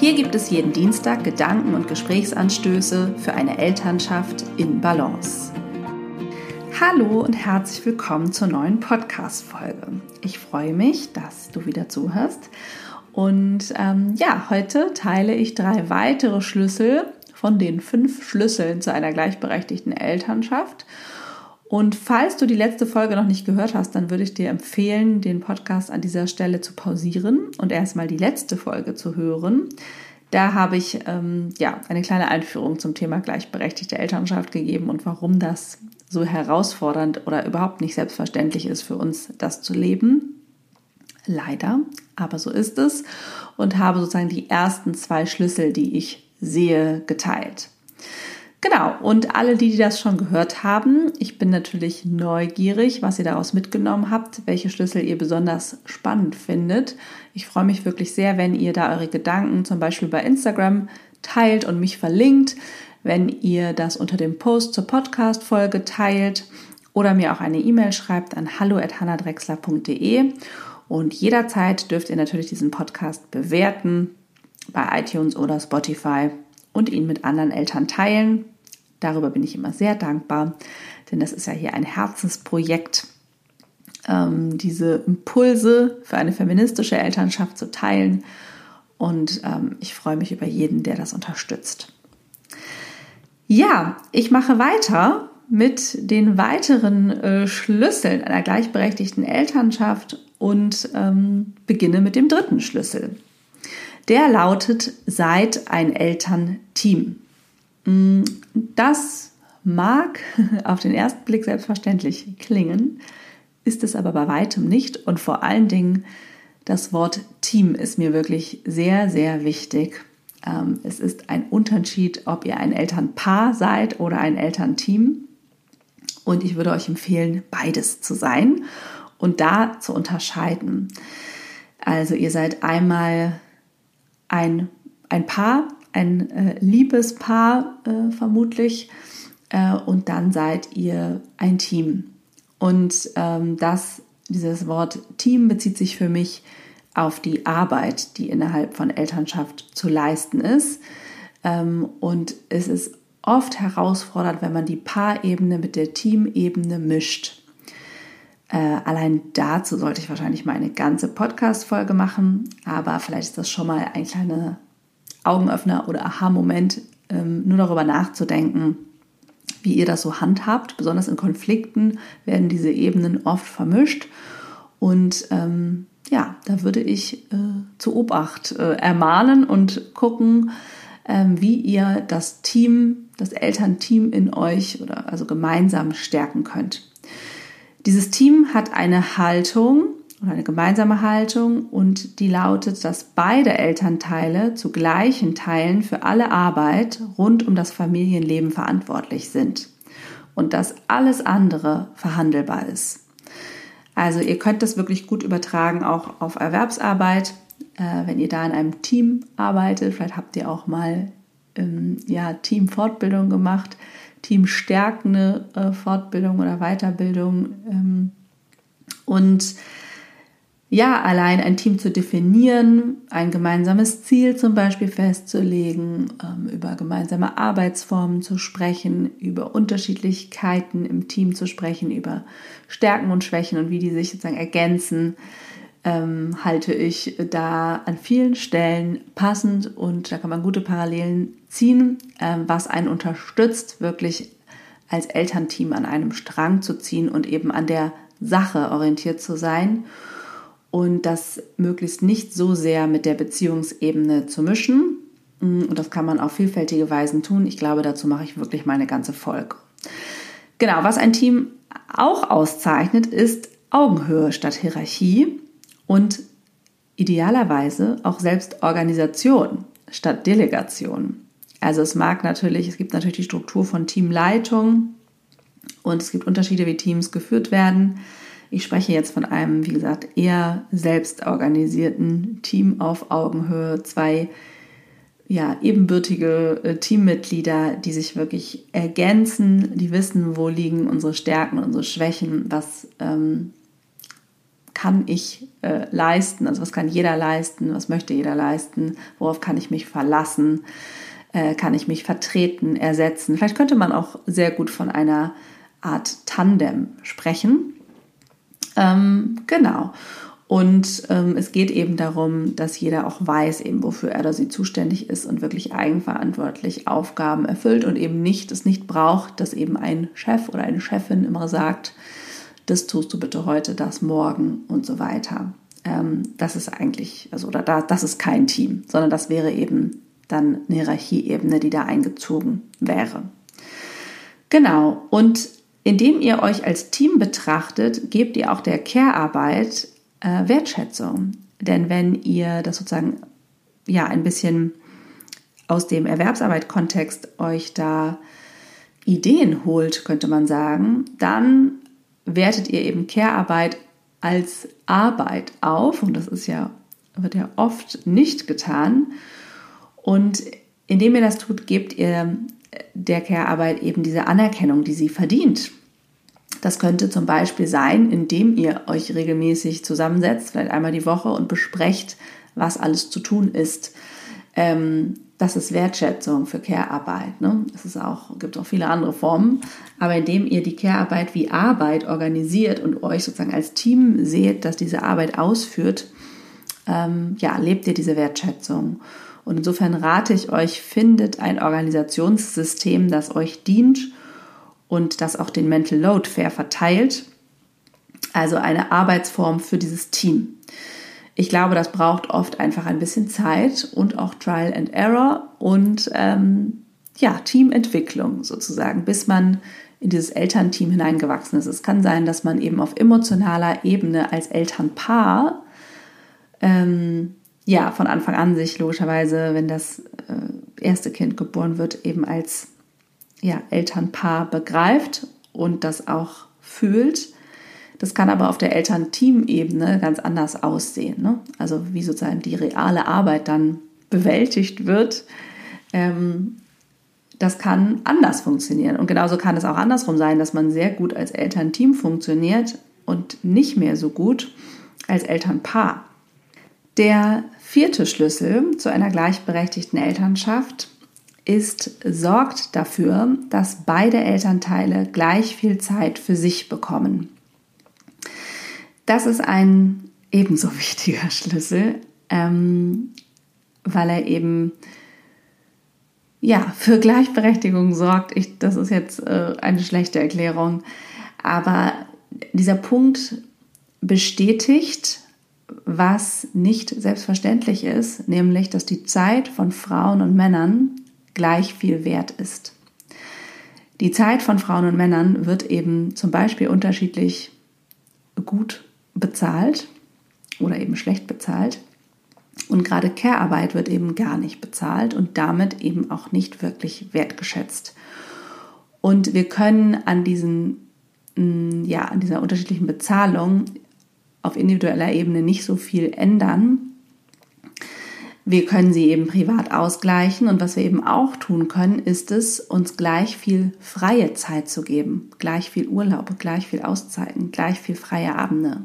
Hier gibt es jeden Dienstag Gedanken und Gesprächsanstöße für eine Elternschaft in Balance. Hallo und herzlich willkommen zur neuen Podcast-Folge. Ich freue mich, dass du wieder zuhörst. Und ähm, ja, heute teile ich drei weitere Schlüssel von den fünf Schlüsseln zu einer gleichberechtigten Elternschaft. Und falls du die letzte Folge noch nicht gehört hast, dann würde ich dir empfehlen, den Podcast an dieser Stelle zu pausieren und erstmal die letzte Folge zu hören. Da habe ich ähm, ja eine kleine Einführung zum Thema gleichberechtigte Elternschaft gegeben und warum das so herausfordernd oder überhaupt nicht selbstverständlich ist für uns, das zu leben. Leider, aber so ist es und habe sozusagen die ersten zwei Schlüssel, die ich sehe, geteilt. Genau, und alle, die, das schon gehört haben, ich bin natürlich neugierig, was ihr daraus mitgenommen habt, welche Schlüssel ihr besonders spannend findet. Ich freue mich wirklich sehr, wenn ihr da eure Gedanken zum Beispiel bei Instagram teilt und mich verlinkt, wenn ihr das unter dem Post zur Podcast-Folge teilt oder mir auch eine E-Mail schreibt an hallo.hannadrexler.de. Und jederzeit dürft ihr natürlich diesen Podcast bewerten bei iTunes oder Spotify und ihn mit anderen Eltern teilen. Darüber bin ich immer sehr dankbar, denn das ist ja hier ein Herzensprojekt, ähm, diese Impulse für eine feministische Elternschaft zu teilen. Und ähm, ich freue mich über jeden, der das unterstützt. Ja, ich mache weiter mit den weiteren äh, Schlüsseln einer gleichberechtigten Elternschaft und ähm, beginne mit dem dritten Schlüssel. Der lautet, seid ein Elternteam. Mm, das mag auf den ersten Blick selbstverständlich klingen, ist es aber bei weitem nicht. Und vor allen Dingen das Wort Team ist mir wirklich sehr, sehr wichtig. Ähm, es ist ein Unterschied, ob ihr ein Elternpaar seid oder ein Elternteam. Und ich würde euch empfehlen, beides zu sein und da zu unterscheiden. Also ihr seid einmal ein, ein Paar, ein äh, Liebespaar äh, vermutlich, äh, und dann seid ihr ein Team. Und ähm, das, dieses Wort Team bezieht sich für mich auf die Arbeit, die innerhalb von Elternschaft zu leisten ist. Ähm, und es ist oft herausfordernd, wenn man die Paarebene mit der Teamebene mischt. Äh, allein dazu sollte ich wahrscheinlich mal eine ganze Podcast-Folge machen, aber vielleicht ist das schon mal ein kleiner Augenöffner oder Aha-Moment, ähm, nur darüber nachzudenken, wie ihr das so handhabt. Besonders in Konflikten werden diese Ebenen oft vermischt. Und ähm, ja, da würde ich äh, zu Obacht äh, ermahnen und gucken, ähm, wie ihr das Team, das Elternteam in euch oder also gemeinsam stärken könnt. Dieses Team hat eine Haltung oder eine gemeinsame Haltung und die lautet, dass beide Elternteile zu gleichen Teilen für alle Arbeit rund um das Familienleben verantwortlich sind und dass alles andere verhandelbar ist. Also ihr könnt das wirklich gut übertragen auch auf Erwerbsarbeit, äh, wenn ihr da in einem Team arbeitet. Vielleicht habt ihr auch mal ähm, ja, Teamfortbildung gemacht teamstärkende äh, Fortbildung oder Weiterbildung. Ähm, und ja, allein ein Team zu definieren, ein gemeinsames Ziel zum Beispiel festzulegen, ähm, über gemeinsame Arbeitsformen zu sprechen, über Unterschiedlichkeiten im Team zu sprechen, über Stärken und Schwächen und wie die sich sozusagen ergänzen, ähm, halte ich da an vielen Stellen passend und da kann man gute Parallelen ziehen, ähm, was einen unterstützt, wirklich als Elternteam an einem Strang zu ziehen und eben an der Sache orientiert zu sein und das möglichst nicht so sehr mit der Beziehungsebene zu mischen. Mm, und das kann man auf vielfältige Weisen tun. Ich glaube, dazu mache ich wirklich meine ganze Folge. Genau, was ein Team auch auszeichnet, ist Augenhöhe statt Hierarchie und idealerweise auch Selbstorganisation statt Delegation. Also es mag natürlich, es gibt natürlich die Struktur von Teamleitung und es gibt Unterschiede, wie Teams geführt werden. Ich spreche jetzt von einem, wie gesagt, eher selbstorganisierten Team auf Augenhöhe, zwei ja, ebenbürtige äh, Teammitglieder, die sich wirklich ergänzen, die wissen, wo liegen unsere Stärken, unsere Schwächen, was ähm, kann ich äh, leisten, also was kann jeder leisten, was möchte jeder leisten, worauf kann ich mich verlassen, äh, kann ich mich vertreten, ersetzen. Vielleicht könnte man auch sehr gut von einer Art Tandem sprechen. Ähm, genau. Und ähm, es geht eben darum, dass jeder auch weiß, eben wofür er oder sie zuständig ist und wirklich eigenverantwortlich Aufgaben erfüllt und eben nicht es nicht braucht, dass eben ein Chef oder eine Chefin immer sagt, das tust du bitte heute, das morgen und so weiter. Ähm, das ist eigentlich, also oder da, das ist kein Team, sondern das wäre eben dann eine Hierarchieebene, die da eingezogen wäre. Genau. Und indem ihr euch als Team betrachtet, gebt ihr auch der Care-Arbeit äh, Wertschätzung. Denn wenn ihr das sozusagen ja ein bisschen aus dem Erwerbsarbeit-Kontext euch da Ideen holt, könnte man sagen, dann wertet ihr eben Care-Arbeit als Arbeit auf und das ist ja wird ja oft nicht getan und indem ihr das tut, gebt ihr der Care-Arbeit eben diese Anerkennung, die sie verdient. Das könnte zum Beispiel sein, indem ihr euch regelmäßig zusammensetzt, vielleicht einmal die Woche und besprecht, was alles zu tun ist. Ähm, das ist Wertschätzung für Care-Arbeit. Ne? Es ist auch, gibt auch viele andere Formen. Aber indem ihr die Care-Arbeit wie Arbeit organisiert und euch sozusagen als Team seht, das diese Arbeit ausführt, ähm, ja, lebt ihr diese Wertschätzung. Und insofern rate ich euch, findet ein Organisationssystem, das euch dient und das auch den Mental Load fair verteilt. Also eine Arbeitsform für dieses Team. Ich glaube, das braucht oft einfach ein bisschen Zeit und auch Trial and Error und ähm, ja, Teamentwicklung sozusagen, bis man in dieses Elternteam hineingewachsen ist. Es kann sein, dass man eben auf emotionaler Ebene als Elternpaar ähm, ja von Anfang an sich logischerweise, wenn das äh, erste Kind geboren wird, eben als ja, Elternpaar begreift und das auch fühlt. Das kann aber auf der Elternteam-Ebene ganz anders aussehen. Ne? Also wie sozusagen die reale Arbeit dann bewältigt wird, ähm, das kann anders funktionieren. Und genauso kann es auch andersrum sein, dass man sehr gut als Elternteam funktioniert und nicht mehr so gut als Elternpaar. Der vierte Schlüssel zu einer gleichberechtigten Elternschaft ist, sorgt dafür, dass beide Elternteile gleich viel Zeit für sich bekommen. Das ist ein ebenso wichtiger Schlüssel, ähm, weil er eben ja für Gleichberechtigung sorgt. Ich, das ist jetzt äh, eine schlechte Erklärung, aber dieser Punkt bestätigt, was nicht selbstverständlich ist, nämlich dass die Zeit von Frauen und Männern gleich viel wert ist. Die Zeit von Frauen und Männern wird eben zum Beispiel unterschiedlich gut bezahlt oder eben schlecht bezahlt. Und gerade Care-Arbeit wird eben gar nicht bezahlt und damit eben auch nicht wirklich wertgeschätzt. Und wir können an diesen, mm, ja, an dieser unterschiedlichen Bezahlung auf individueller Ebene nicht so viel ändern, wir können sie eben privat ausgleichen und was wir eben auch tun können, ist es, uns gleich viel freie Zeit zu geben, gleich viel Urlaub, gleich viel Auszeiten, gleich viel freie Abende.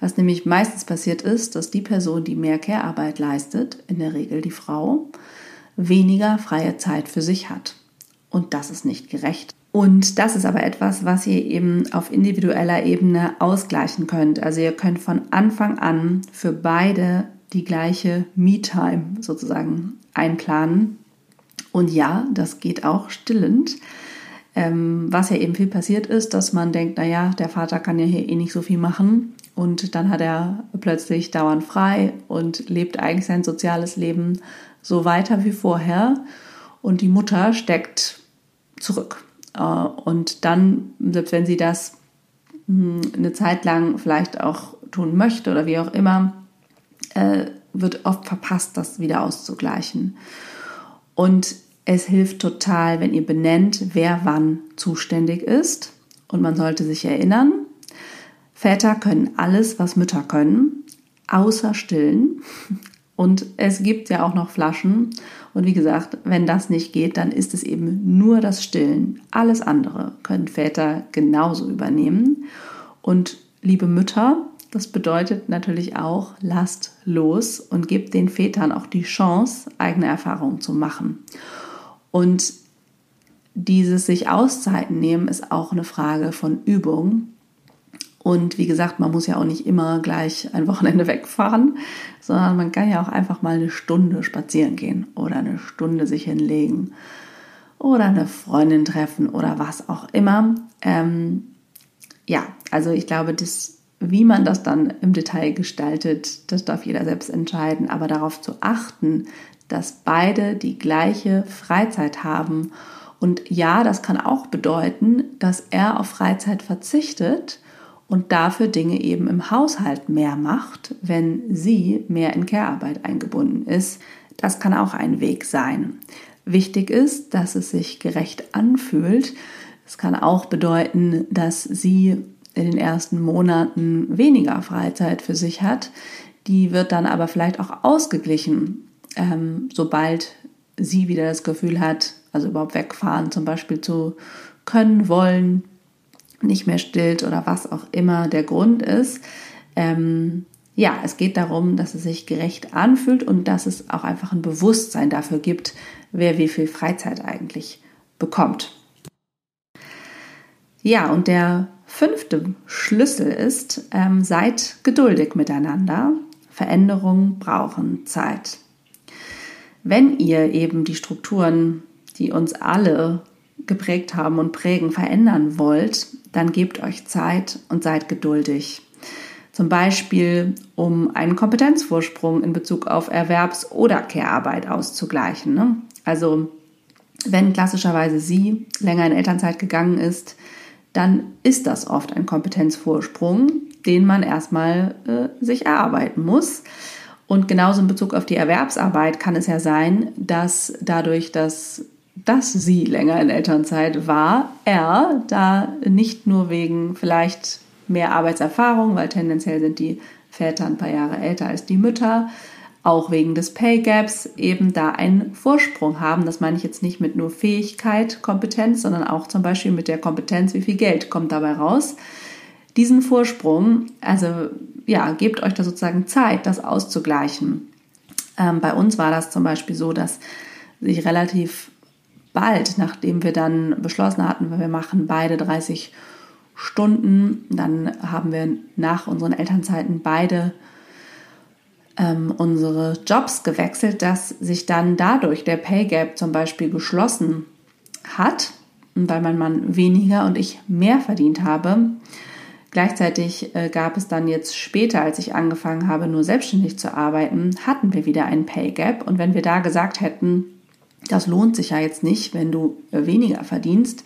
Was nämlich meistens passiert ist, dass die Person, die mehr Care-Arbeit leistet, in der Regel die Frau, weniger freie Zeit für sich hat. Und das ist nicht gerecht. Und das ist aber etwas, was ihr eben auf individueller Ebene ausgleichen könnt. Also ihr könnt von Anfang an für beide die gleiche Me-Time sozusagen einplanen. Und ja, das geht auch stillend. Ähm, was ja eben viel passiert ist, dass man denkt, naja, der Vater kann ja hier eh nicht so viel machen. Und dann hat er plötzlich dauernd frei und lebt eigentlich sein soziales Leben so weiter wie vorher. Und die Mutter steckt zurück. Äh, und dann, selbst wenn sie das hm, eine Zeit lang vielleicht auch tun möchte oder wie auch immer, äh, wird oft verpasst, das wieder auszugleichen. Und es hilft total, wenn ihr benennt, wer wann zuständig ist. Und man sollte sich erinnern, Väter können alles, was Mütter können, außer stillen. Und es gibt ja auch noch Flaschen. Und wie gesagt, wenn das nicht geht, dann ist es eben nur das Stillen. Alles andere können Väter genauso übernehmen. Und liebe Mütter, das bedeutet natürlich auch, lasst los und gebt den Vätern auch die Chance, eigene Erfahrungen zu machen. Und dieses sich Auszeiten nehmen ist auch eine Frage von Übung. Und wie gesagt, man muss ja auch nicht immer gleich ein Wochenende wegfahren, sondern man kann ja auch einfach mal eine Stunde spazieren gehen oder eine Stunde sich hinlegen oder eine Freundin treffen oder was auch immer. Ähm, ja, also ich glaube, das, wie man das dann im Detail gestaltet, das darf jeder selbst entscheiden. Aber darauf zu achten, dass beide die gleiche Freizeit haben. Und ja, das kann auch bedeuten, dass er auf Freizeit verzichtet und dafür Dinge eben im Haushalt mehr macht, wenn sie mehr in Care-Arbeit eingebunden ist. Das kann auch ein Weg sein. Wichtig ist, dass es sich gerecht anfühlt. Es kann auch bedeuten, dass sie in den ersten Monaten weniger Freizeit für sich hat. Die wird dann aber vielleicht auch ausgeglichen, ähm, sobald sie wieder das Gefühl hat, also überhaupt wegfahren zum Beispiel zu können, wollen, nicht mehr stillt oder was auch immer der Grund ist. Ähm, ja, es geht darum, dass es sich gerecht anfühlt und dass es auch einfach ein Bewusstsein dafür gibt, wer wie viel Freizeit eigentlich bekommt. Ja, und der fünfte Schlüssel ist, ähm, seid geduldig miteinander. Veränderungen brauchen Zeit. Wenn ihr eben die Strukturen, die uns alle geprägt haben und prägen, verändern wollt, dann gebt euch Zeit und seid geduldig. Zum Beispiel, um einen Kompetenzvorsprung in Bezug auf Erwerbs- oder Care-Arbeit auszugleichen. Ne? Also, wenn klassischerweise sie länger in Elternzeit gegangen ist, dann ist das oft ein Kompetenzvorsprung, den man erstmal äh, sich erarbeiten muss. Und genauso in Bezug auf die Erwerbsarbeit kann es ja sein, dass dadurch, dass dass sie länger in Elternzeit war, er da nicht nur wegen vielleicht mehr Arbeitserfahrung, weil tendenziell sind die Väter ein paar Jahre älter als die Mütter, auch wegen des Pay Gaps eben da einen Vorsprung haben. Das meine ich jetzt nicht mit nur Fähigkeit, Kompetenz, sondern auch zum Beispiel mit der Kompetenz, wie viel Geld kommt dabei raus. Diesen Vorsprung, also ja, gebt euch da sozusagen Zeit, das auszugleichen. Ähm, bei uns war das zum Beispiel so, dass sich relativ bald, nachdem wir dann beschlossen hatten, wir machen beide 30 Stunden, dann haben wir nach unseren Elternzeiten beide ähm, unsere Jobs gewechselt, dass sich dann dadurch der Pay Gap zum Beispiel geschlossen hat, weil mein Mann weniger und ich mehr verdient habe. Gleichzeitig äh, gab es dann jetzt später, als ich angefangen habe, nur selbstständig zu arbeiten, hatten wir wieder einen Pay Gap. Und wenn wir da gesagt hätten, das lohnt sich ja jetzt nicht, wenn du äh, weniger verdienst.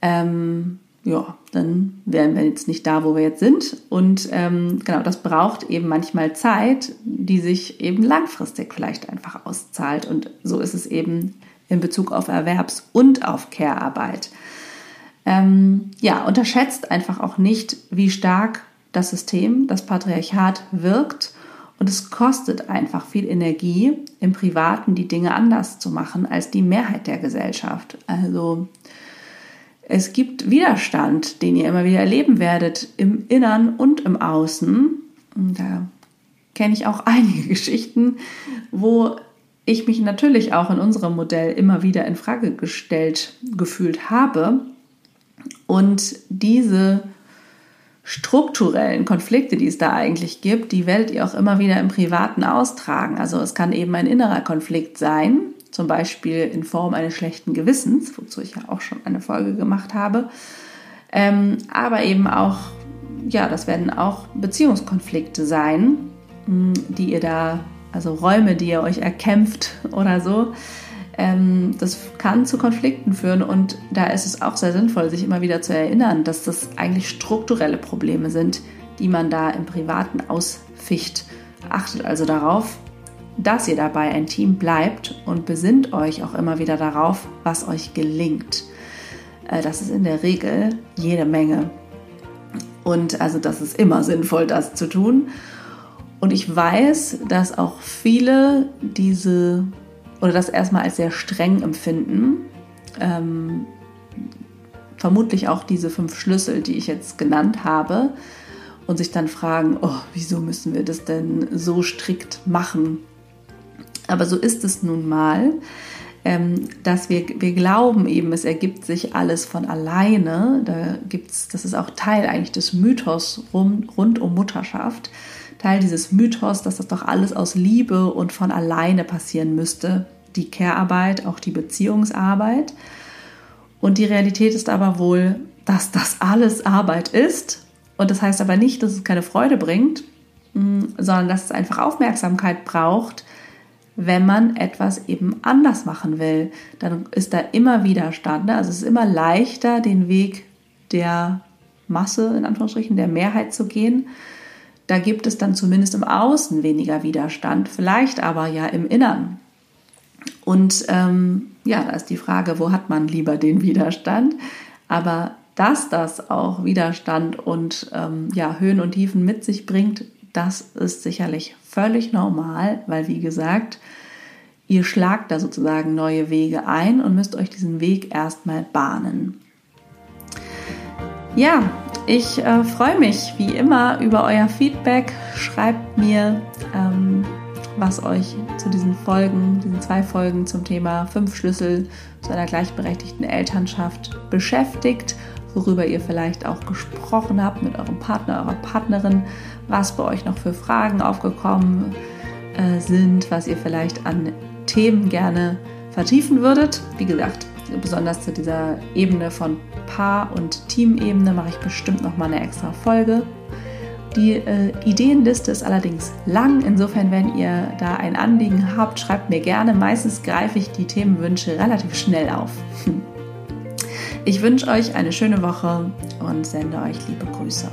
Ähm, ja, dann wären wir jetzt nicht da, wo wir jetzt sind. Und ähm, genau, das braucht eben manchmal Zeit, die sich eben langfristig vielleicht einfach auszahlt. Und so ist es eben in Bezug auf Erwerbs- und auf Care-Arbeit. Ähm, ja, unterschätzt einfach auch nicht, wie stark das System, das Patriarchat wirkt und es kostet einfach viel Energie, im Privaten die Dinge anders zu machen als die Mehrheit der Gesellschaft. Also es gibt Widerstand, den ihr immer wieder erleben werdet, im Innern und im Außen. Und da kenne ich auch einige Geschichten, wo ich mich natürlich auch in unserem Modell immer wieder in Frage gestellt gefühlt habe. Und diese strukturellen Konflikte, die es da eigentlich gibt, die werdet ihr auch immer wieder im Privaten austragen. Also es kann eben ein innerer Konflikt sein, zum Beispiel in Form eines schlechten Gewissens, wozu ich ja auch schon eine Folge gemacht habe. Ähm, aber eben auch, ja, das werden auch Beziehungskonflikte sein, die ihr da, also Räume, die ihr euch erkämpft oder so, das kann zu Konflikten führen und da ist es auch sehr sinnvoll, sich immer wieder zu erinnern, dass das eigentlich strukturelle Probleme sind, die man da im Privaten ausficht. Achtet also darauf, dass ihr dabei ein Team bleibt und besinnt euch auch immer wieder darauf, was euch gelingt. Äh, das ist in der Regel jede Menge. Und also das ist immer sinnvoll, das zu tun. Und ich weiß, dass auch viele diese oder das erstmal als sehr streng empfinden. Ähm, vermutlich auch diese fünf Schlüssel, die ich jetzt genannt habe, und sich dann fragen, oh, wieso müssen wir das denn so strikt machen? Aber so ist es nun mal, ähm, dass wir, wir glauben eben, es ergibt sich alles von alleine. Da gibt's, das ist auch Teil eigentlich des Mythos rund, rund um Mutterschaft. Teil dieses Mythos, dass das doch alles aus Liebe und von alleine passieren müsste. Die Care-Arbeit, auch die Beziehungsarbeit. Und die Realität ist aber wohl, dass das alles Arbeit ist. Und das heißt aber nicht, dass es keine Freude bringt, mm, sondern dass es einfach Aufmerksamkeit braucht, wenn man etwas eben anders machen will. Dann ist da immer Widerstand. Ne? Also es ist immer leichter, den Weg der Masse, in Anführungsstrichen, der Mehrheit zu gehen. Da gibt es dann zumindest im Außen weniger Widerstand, vielleicht aber ja im Innern. Und ähm, ja, da ist die Frage, wo hat man lieber den Widerstand? Aber dass das auch Widerstand und ähm, ja, Höhen und Tiefen mit sich bringt, das ist sicherlich völlig normal, weil wie gesagt, ihr schlagt da sozusagen neue Wege ein und müsst euch diesen Weg erstmal bahnen. Ja, ich äh, freue mich wie immer über euer Feedback. Schreibt mir, ähm, was euch zu diesen Folgen, diesen zwei Folgen zum Thema fünf Schlüssel zu einer gleichberechtigten Elternschaft beschäftigt, worüber ihr vielleicht auch gesprochen habt mit eurem Partner, eurer Partnerin, was bei euch noch für Fragen aufgekommen äh, sind, was ihr vielleicht an Themen gerne vertiefen würdet. Wie gesagt, besonders zu dieser Ebene von Paar- und Teamebene mache ich bestimmt noch mal eine extra Folge. Die äh, Ideenliste ist allerdings lang. Insofern, wenn ihr da ein Anliegen habt, schreibt mir gerne. Meistens greife ich die Themenwünsche relativ schnell auf. Ich wünsche euch eine schöne Woche und sende euch liebe Grüße.